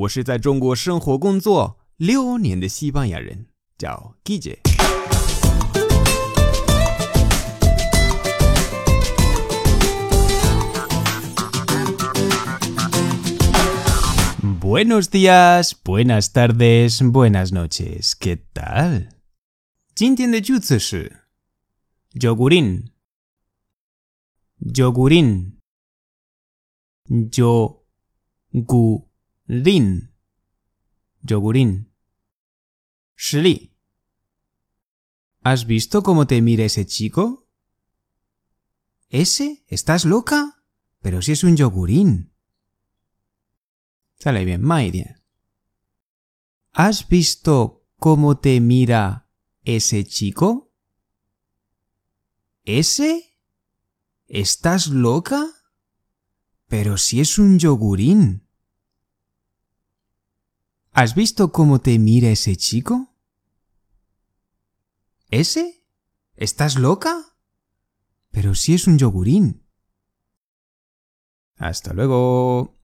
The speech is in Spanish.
我是在中国生活工作六年的西班牙人，叫 Guille。 Buenos días, buenas tardes, buenas noches. ¿Qué tal? 今天的句子是 yogurín, yogurín, yogurín, yogurín. 实例 ¿Has visto cómo te mira ese chico? ¿Ese? ¿Estás loca? Pero si es un yogurín. Sale bien, bien. ¿Has visto cómo te mira ese chico? ¿Ese? ¿Estás loca? Pero si es un yogurín. ¿Has visto cómo te mira ese chico? ¿Ese? ¿Estás loca? Pero si es un yogurín. Hasta luego.